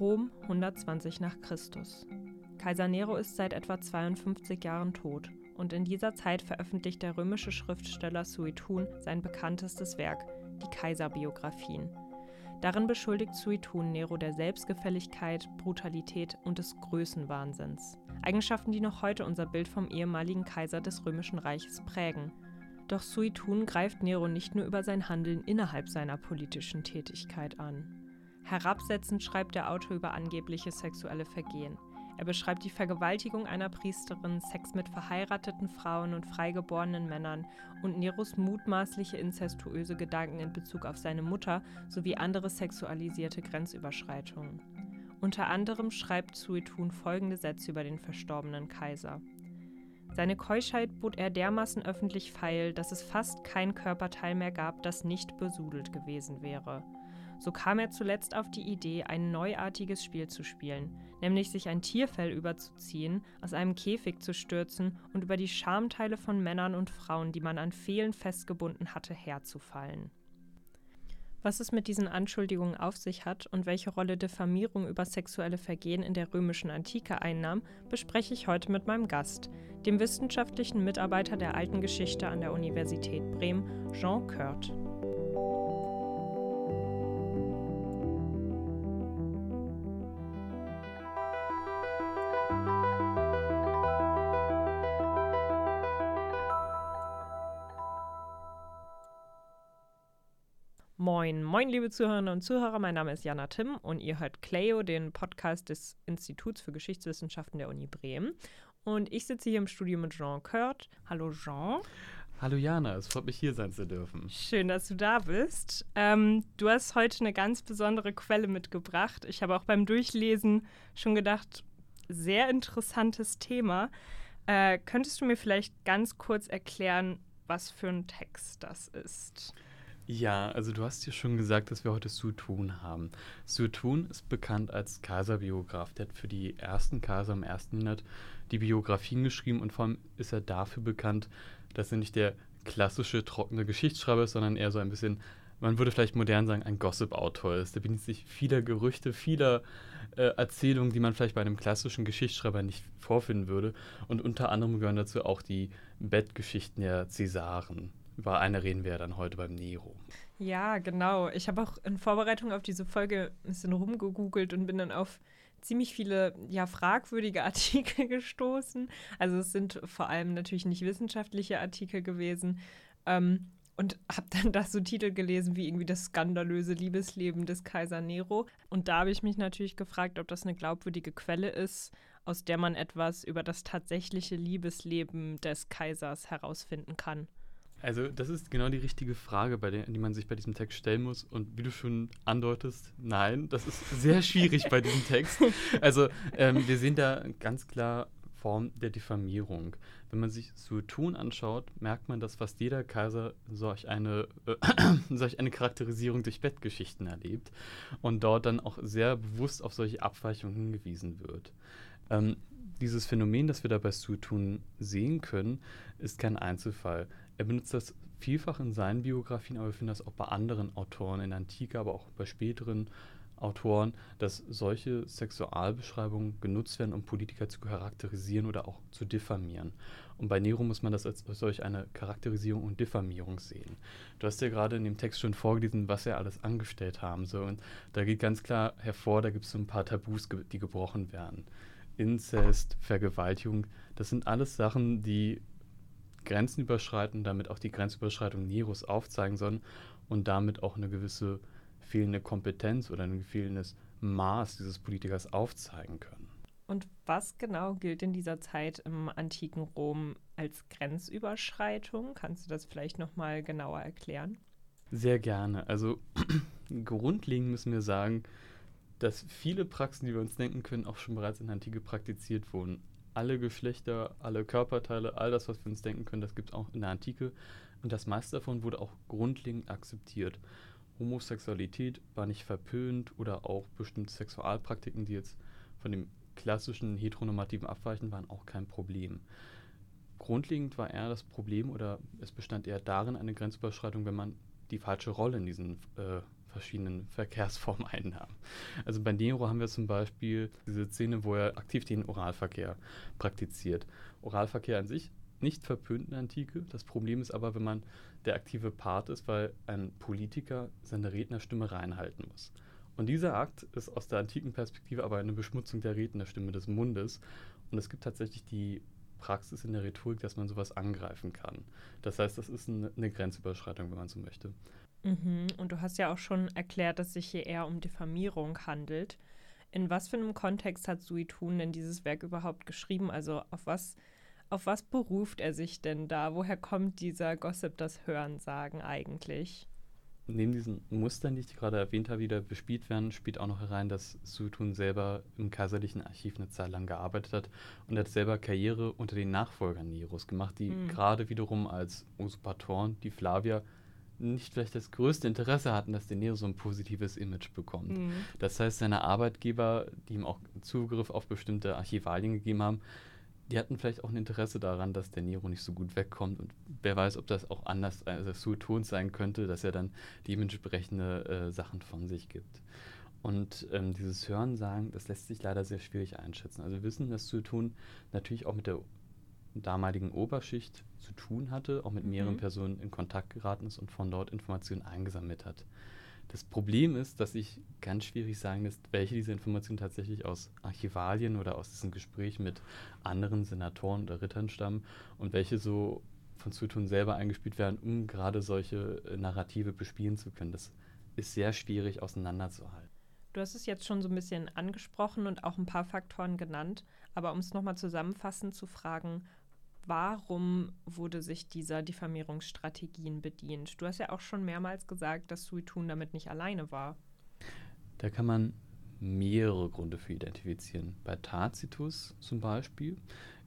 Rom 120 nach Christus. Kaiser Nero ist seit etwa 52 Jahren tot und in dieser Zeit veröffentlicht der römische Schriftsteller Suetun sein bekanntestes Werk, die Kaiserbiografien. Darin beschuldigt Suetun Nero der Selbstgefälligkeit, Brutalität und des Größenwahnsinns. Eigenschaften, die noch heute unser Bild vom ehemaligen Kaiser des Römischen Reiches prägen. Doch Suetun greift Nero nicht nur über sein Handeln innerhalb seiner politischen Tätigkeit an. Herabsetzend schreibt der Autor über angebliche sexuelle Vergehen. Er beschreibt die Vergewaltigung einer Priesterin, Sex mit verheirateten Frauen und freigeborenen Männern und Neros mutmaßliche inzestuöse Gedanken in Bezug auf seine Mutter sowie andere sexualisierte Grenzüberschreitungen. Unter anderem schreibt Suetun folgende Sätze über den verstorbenen Kaiser. Seine Keuschheit bot er dermaßen öffentlich feil, dass es fast kein Körperteil mehr gab, das nicht besudelt gewesen wäre. So kam er zuletzt auf die Idee, ein neuartiges Spiel zu spielen, nämlich sich ein Tierfell überzuziehen, aus einem Käfig zu stürzen und über die Schamteile von Männern und Frauen, die man an Fehlen festgebunden hatte, herzufallen. Was es mit diesen Anschuldigungen auf sich hat und welche Rolle Diffamierung über sexuelle Vergehen in der römischen Antike einnahm, bespreche ich heute mit meinem Gast, dem wissenschaftlichen Mitarbeiter der alten Geschichte an der Universität Bremen, Jean Kurt. Moin, moin, liebe Zuhörerinnen und Zuhörer. Mein Name ist Jana Timm und ihr hört Cleo, den Podcast des Instituts für Geschichtswissenschaften der Uni Bremen. Und ich sitze hier im Studio mit Jean Kurt. Hallo Jean. Hallo Jana, es freut mich hier sein zu dürfen. Schön, dass du da bist. Ähm, du hast heute eine ganz besondere Quelle mitgebracht. Ich habe auch beim Durchlesen schon gedacht, sehr interessantes Thema. Äh, könntest du mir vielleicht ganz kurz erklären, was für ein Text das ist? Ja, also du hast ja schon gesagt, dass wir heute Sutun haben. Sutun ist bekannt als Kaiserbiograf. Der hat für die ersten Kaiser im ersten Jahrhundert die Biografien geschrieben und vor allem ist er dafür bekannt, dass er nicht der klassische trockene Geschichtsschreiber ist, sondern eher so ein bisschen, man würde vielleicht modern sagen, ein Gossip-Autor ist. Der bedient sich vieler Gerüchte, vieler äh, Erzählungen, die man vielleicht bei einem klassischen Geschichtsschreiber nicht vorfinden würde. Und unter anderem gehören dazu auch die Bettgeschichten der Cäsaren. Über eine reden wir ja dann heute beim Nero. Ja, genau. Ich habe auch in Vorbereitung auf diese Folge ein bisschen rumgegoogelt und bin dann auf ziemlich viele ja fragwürdige Artikel gestoßen. Also es sind vor allem natürlich nicht wissenschaftliche Artikel gewesen. Ähm, und habe dann da so Titel gelesen wie irgendwie das skandalöse Liebesleben des Kaiser Nero. Und da habe ich mich natürlich gefragt, ob das eine glaubwürdige Quelle ist, aus der man etwas über das tatsächliche Liebesleben des Kaisers herausfinden kann. Also das ist genau die richtige Frage, bei der, die man sich bei diesem Text stellen muss. Und wie du schon andeutest, nein, das ist sehr schwierig bei diesem Text. Also ähm, wir sehen da ganz klar Form der Diffamierung. Wenn man sich Suetun anschaut, merkt man, dass fast jeder Kaiser solch eine, äh, solch eine Charakterisierung durch Bettgeschichten erlebt und dort dann auch sehr bewusst auf solche Abweichungen hingewiesen wird. Ähm, dieses Phänomen, das wir da bei Suetun sehen können, ist kein Einzelfall. Er benutzt das vielfach in seinen Biografien, aber wir finden das auch bei anderen Autoren in Antike, aber auch bei späteren Autoren, dass solche Sexualbeschreibungen genutzt werden, um Politiker zu charakterisieren oder auch zu diffamieren. Und bei Nero muss man das als solch eine Charakterisierung und Diffamierung sehen. Du hast ja gerade in dem Text schon vorgelesen, was er alles angestellt haben soll. Und da geht ganz klar hervor, da gibt es so ein paar Tabus, die gebrochen werden. Inzest, Vergewaltigung, das sind alles Sachen, die Grenzen überschreiten, damit auch die Grenzüberschreitung Neros aufzeigen sollen und damit auch eine gewisse fehlende Kompetenz oder ein fehlendes Maß dieses Politikers aufzeigen können. Und was genau gilt in dieser Zeit im antiken Rom als Grenzüberschreitung? Kannst du das vielleicht noch mal genauer erklären? Sehr gerne. Also grundlegend müssen wir sagen, dass viele Praxen, die wir uns denken können, auch schon bereits in der Antike praktiziert wurden alle Geschlechter, alle Körperteile, all das, was wir uns denken können, das gibt es auch in der Antike. Und das meiste davon wurde auch grundlegend akzeptiert. Homosexualität war nicht verpönt oder auch bestimmte Sexualpraktiken, die jetzt von dem klassischen heteronormativen abweichen, waren auch kein Problem. Grundlegend war eher das Problem oder es bestand eher darin eine Grenzüberschreitung, wenn man die falsche Rolle in diesen äh, verschiedenen Verkehrsformen einnahm. Also bei Nero haben wir zum Beispiel diese Szene, wo er aktiv den Oralverkehr praktiziert. Oralverkehr an sich nicht verpönt in der Antike. Das Problem ist aber, wenn man der aktive Part ist, weil ein Politiker seine Rednerstimme reinhalten muss. Und dieser Akt ist aus der antiken Perspektive aber eine Beschmutzung der Rednerstimme des Mundes. Und es gibt tatsächlich die Praxis in der Rhetorik, dass man sowas angreifen kann. Das heißt, das ist eine Grenzüberschreitung, wenn man so möchte. Mhm. Und du hast ja auch schon erklärt, dass sich hier eher um Diffamierung handelt. In was für einem Kontext hat Suitun denn dieses Werk überhaupt geschrieben? Also auf was, auf was beruft er sich denn da? Woher kommt dieser Gossip, das Hörensagen eigentlich? neben diesen Mustern, die ich gerade erwähnt habe, die da bespielt werden, spielt auch noch herein, dass Sutun selber im kaiserlichen Archiv eine Zeit lang gearbeitet hat und hat selber Karriere unter den Nachfolgern Neros gemacht, die mhm. gerade wiederum als Usurpatoren, die Flavier, nicht vielleicht das größte Interesse hatten, dass der Nero so ein positives Image bekommt. Mhm. Das heißt, seine Arbeitgeber, die ihm auch Zugriff auf bestimmte Archivalien gegeben haben, die hatten vielleicht auch ein Interesse daran, dass der Nero nicht so gut wegkommt. Und wer weiß, ob das auch anders also Sueton sein könnte, dass er dann dementsprechende äh, Sachen von sich gibt. Und ähm, dieses Hörensagen, das lässt sich leider sehr schwierig einschätzen. Also wir wissen, dass Sueton natürlich auch mit der damaligen Oberschicht zu tun hatte, auch mit mehreren mhm. Personen in Kontakt geraten ist und von dort Informationen eingesammelt hat. Das Problem ist, dass ich ganz schwierig sagen lässt, welche dieser Informationen tatsächlich aus Archivalien oder aus diesem Gespräch mit anderen Senatoren oder Rittern stammen und welche so von Zutun selber eingespielt werden, um gerade solche äh, Narrative bespielen zu können. Das ist sehr schwierig auseinanderzuhalten. Du hast es jetzt schon so ein bisschen angesprochen und auch ein paar Faktoren genannt, aber um es nochmal zusammenfassend zu fragen, warum wurde sich dieser Diffamierungsstrategien bedient? Du hast ja auch schon mehrmals gesagt, dass Suitun damit nicht alleine war. Da kann man mehrere Gründe für identifizieren. Bei Tacitus zum Beispiel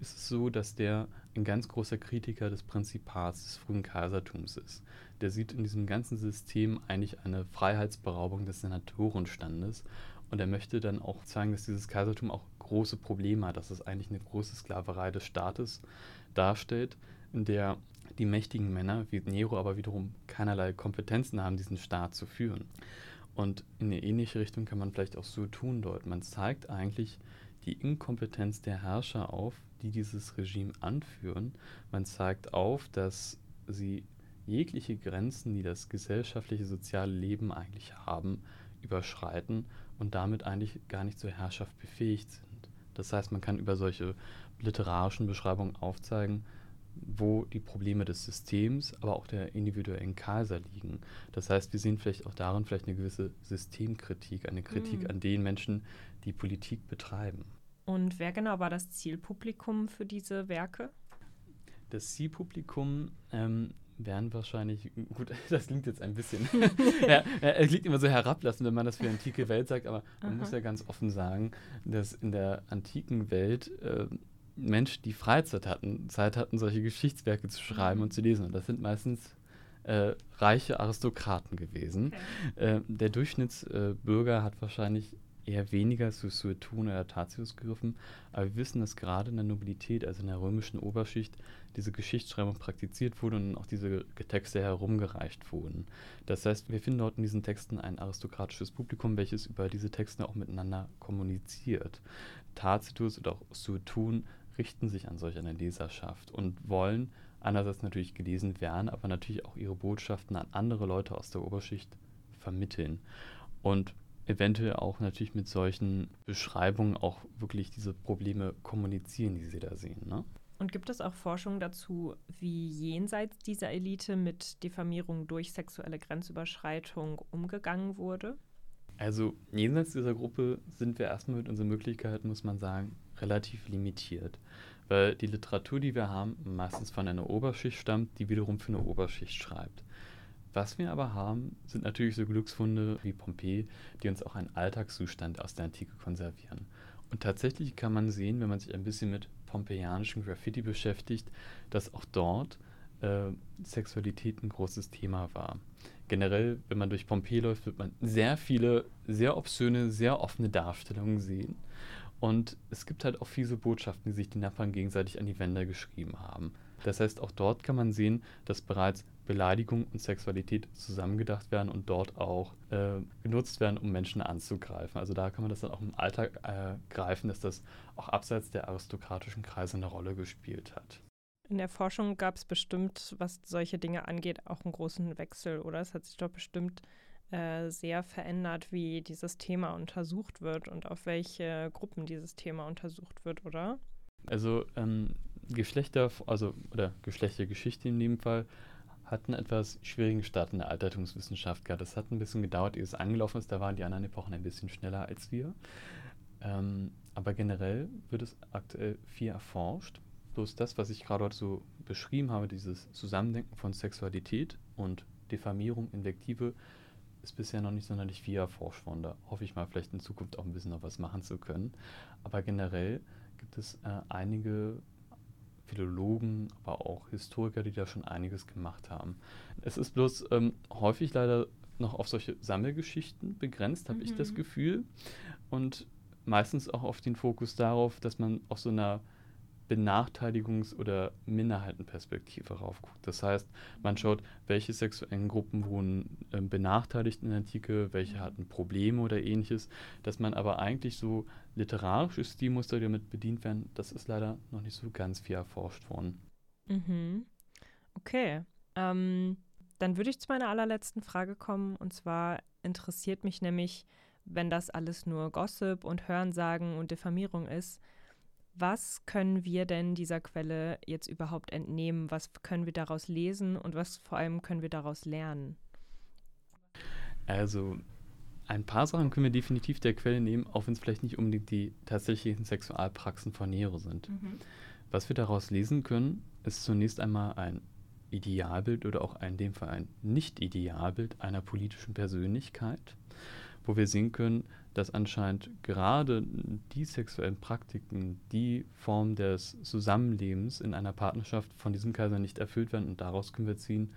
ist es so, dass der ein ganz großer Kritiker des Prinzipats des frühen Kaisertums ist. Der sieht in diesem ganzen System eigentlich eine Freiheitsberaubung des Senatorenstandes und er möchte dann auch zeigen, dass dieses Kaisertum auch große Probleme hat, dass es eigentlich eine große Sklaverei des Staates darstellt, in der die mächtigen Männer wie Nero aber wiederum keinerlei Kompetenzen haben, diesen Staat zu führen. Und in eine ähnliche Richtung kann man vielleicht auch so tun deuten. Man zeigt eigentlich die Inkompetenz der Herrscher auf, die dieses Regime anführen. Man zeigt auf, dass sie jegliche Grenzen, die das gesellschaftliche, soziale Leben eigentlich haben, überschreiten und damit eigentlich gar nicht zur Herrschaft befähigt sind. Das heißt, man kann über solche literarischen Beschreibungen aufzeigen, wo die Probleme des Systems, aber auch der individuellen Kaiser liegen. Das heißt, wir sehen vielleicht auch darin vielleicht eine gewisse Systemkritik, eine Kritik mhm. an den Menschen, die Politik betreiben. Und wer genau war das Zielpublikum für diese Werke? Das Zielpublikum ähm, wären wahrscheinlich, gut, das klingt jetzt ein bisschen, ja, es klingt immer so herablassend, wenn man das für die antike Welt sagt, aber man Aha. muss ja ganz offen sagen, dass in der antiken Welt äh, Menschen, die Freizeit hatten, Zeit hatten, solche Geschichtswerke zu schreiben mhm. und zu lesen. Und das sind meistens äh, reiche Aristokraten gewesen. Okay. Äh, der Durchschnittsbürger hat wahrscheinlich eher weniger zu Suetun oder Tatius gegriffen, aber wir wissen, dass gerade in der Nobilität, also in der römischen Oberschicht, diese Geschichtsschreibung praktiziert wurde und auch diese Texte herumgereicht wurden. Das heißt, wir finden dort in diesen Texten ein aristokratisches Publikum, welches über diese Texte auch miteinander kommuniziert. Tacitus oder auch Suetun richten sich an solch eine Leserschaft und wollen einerseits natürlich gelesen werden, aber natürlich auch ihre Botschaften an andere Leute aus der Oberschicht vermitteln. Und eventuell auch natürlich mit solchen Beschreibungen auch wirklich diese Probleme kommunizieren, die sie da sehen. Ne? Und gibt es auch Forschung dazu, wie jenseits dieser Elite mit Diffamierung durch sexuelle Grenzüberschreitung umgegangen wurde? Also jenseits dieser Gruppe sind wir erstmal mit unseren Möglichkeiten, muss man sagen, relativ limitiert. Weil die Literatur, die wir haben, meistens von einer Oberschicht stammt, die wiederum für eine Oberschicht schreibt. Was wir aber haben, sind natürlich so Glücksfunde wie Pompeji, die uns auch einen Alltagszustand aus der Antike konservieren. Und tatsächlich kann man sehen, wenn man sich ein bisschen mit pompeianischen Graffiti beschäftigt, dass auch dort äh, Sexualität ein großes Thema war. Generell, wenn man durch Pompeji läuft, wird man sehr viele, sehr obszöne, sehr offene Darstellungen sehen. Und es gibt halt auch viele Botschaften, die sich die Nachbarn gegenseitig an die Wände geschrieben haben. Das heißt, auch dort kann man sehen, dass bereits Beleidigung und Sexualität zusammengedacht werden und dort auch äh, genutzt werden, um Menschen anzugreifen. Also da kann man das dann auch im Alltag äh, greifen, dass das auch abseits der aristokratischen Kreise eine Rolle gespielt hat. In der Forschung gab es bestimmt, was solche Dinge angeht, auch einen großen Wechsel, oder? Es hat sich doch bestimmt äh, sehr verändert, wie dieses Thema untersucht wird und auf welche Gruppen dieses Thema untersucht wird, oder? Also ähm, Geschlechter, also oder Geschlechtergeschichte in dem Fall, hat einen etwas schwierigen Start in der Altertumswissenschaft gehabt. Das hat ein bisschen gedauert, ehe es angelaufen ist. Da waren die anderen Epochen ein bisschen schneller als wir. Ähm, aber generell wird es aktuell viel erforscht. Bloß das, was ich gerade so beschrieben habe, dieses Zusammendenken von Sexualität und Diffamierung, Invektive, ist bisher noch nicht sonderlich viel erforscht worden. Da hoffe ich mal, vielleicht in Zukunft auch ein bisschen noch was machen zu können. Aber generell gibt es äh, einige Philologen, aber auch Historiker, die da schon einiges gemacht haben. Es ist bloß ähm, häufig leider noch auf solche Sammelgeschichten begrenzt, habe mhm. ich das mhm. Gefühl. Und meistens auch auf den Fokus darauf, dass man aus so einer Benachteiligungs- oder Minderheitenperspektive raufguckt. Das heißt, man schaut, welche sexuellen Gruppen wurden äh, benachteiligt in der Antike, welche hatten Probleme oder ähnliches, dass man aber eigentlich so literarische Stilmuster, die damit bedient werden, das ist leider noch nicht so ganz viel erforscht worden. Mhm. Okay. Ähm, dann würde ich zu meiner allerletzten Frage kommen. Und zwar interessiert mich nämlich, wenn das alles nur Gossip und Hörensagen und Diffamierung ist, was können wir denn dieser Quelle jetzt überhaupt entnehmen? Was können wir daraus lesen und was vor allem können wir daraus lernen? Also ein paar Sachen können wir definitiv der Quelle nehmen, auch wenn es vielleicht nicht unbedingt die tatsächlichen Sexualpraxen von Nero sind. Mhm. Was wir daraus lesen können, ist zunächst einmal ein Idealbild oder auch in dem Fall ein Nicht-Idealbild einer politischen Persönlichkeit, wo wir sehen können, dass anscheinend gerade die sexuellen Praktiken, die Form des Zusammenlebens in einer Partnerschaft von diesem Kaiser nicht erfüllt werden und daraus können wir ziehen,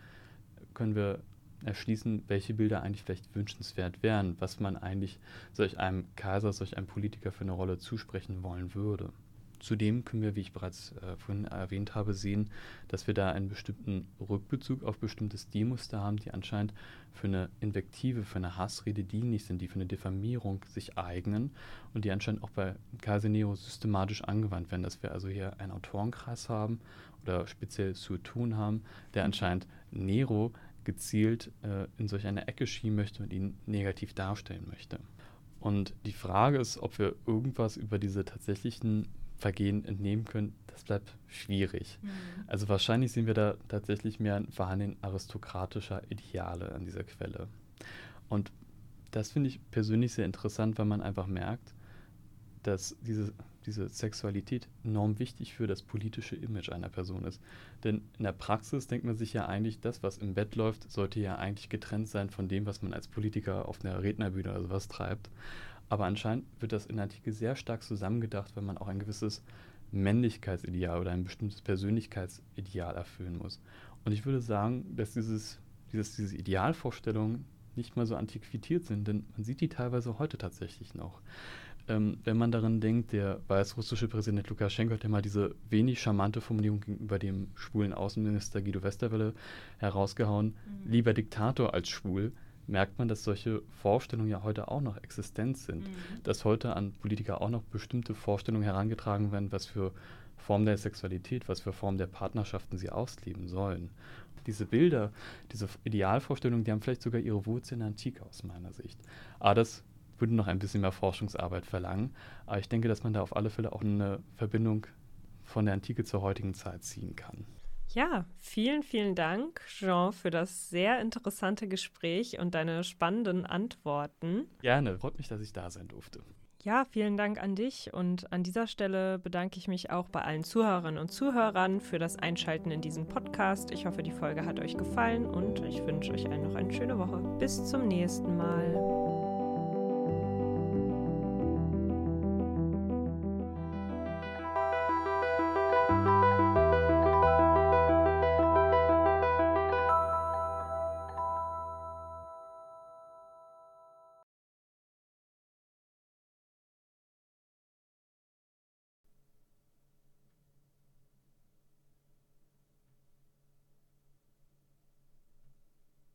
können wir erschließen, welche Bilder eigentlich vielleicht wünschenswert wären, was man eigentlich solch einem Kaiser, solch einem Politiker für eine Rolle zusprechen wollen würde. Zudem können wir, wie ich bereits äh, vorhin erwähnt habe, sehen, dass wir da einen bestimmten Rückbezug auf bestimmte Stilmuster haben, die anscheinend für eine Invektive, für eine Hassrede dienlich sind, die für eine Diffamierung sich eignen und die anscheinend auch bei Kaiser Nero systematisch angewandt werden, dass wir also hier einen Autorenkreis haben oder speziell Suetun haben, der anscheinend Nero gezielt äh, in solch eine Ecke schieben möchte und ihn negativ darstellen möchte. Und die Frage ist, ob wir irgendwas über diese tatsächlichen Vergehen entnehmen können, das bleibt schwierig. Mhm. Also wahrscheinlich sehen wir da tatsächlich mehr ein Verhandeln aristokratischer Ideale an dieser Quelle. Und das finde ich persönlich sehr interessant, weil man einfach merkt, dass diese, diese Sexualität enorm wichtig für das politische Image einer Person ist. Denn in der Praxis denkt man sich ja eigentlich, das, was im Bett läuft, sollte ja eigentlich getrennt sein von dem, was man als Politiker auf einer Rednerbühne oder sowas treibt. Aber anscheinend wird das in der Antike sehr stark zusammengedacht, wenn man auch ein gewisses Männlichkeitsideal oder ein bestimmtes Persönlichkeitsideal erfüllen muss. Und ich würde sagen, dass dieses, dieses, diese Idealvorstellungen nicht mal so antiquiert sind, denn man sieht die teilweise heute tatsächlich noch. Ähm, wenn man daran denkt, der weißrussische Präsident Lukaschenko hat ja mal diese wenig charmante Formulierung gegenüber dem schwulen Außenminister Guido Westerwelle herausgehauen, mhm. lieber Diktator als schwul merkt man, dass solche Vorstellungen ja heute auch noch existent sind. Mhm. Dass heute an Politiker auch noch bestimmte Vorstellungen herangetragen werden, was für Formen der Sexualität, was für Formen der Partnerschaften sie ausleben sollen. Diese Bilder, diese Idealvorstellungen, die haben vielleicht sogar ihre Wurzeln in der Antike aus meiner Sicht. Aber das würde noch ein bisschen mehr Forschungsarbeit verlangen. Aber ich denke, dass man da auf alle Fälle auch eine Verbindung von der Antike zur heutigen Zeit ziehen kann. Ja, vielen, vielen Dank, Jean, für das sehr interessante Gespräch und deine spannenden Antworten. Gerne, freut mich, dass ich da sein durfte. Ja, vielen Dank an dich und an dieser Stelle bedanke ich mich auch bei allen Zuhörerinnen und Zuhörern für das Einschalten in diesen Podcast. Ich hoffe, die Folge hat euch gefallen und ich wünsche euch allen noch eine schöne Woche. Bis zum nächsten Mal.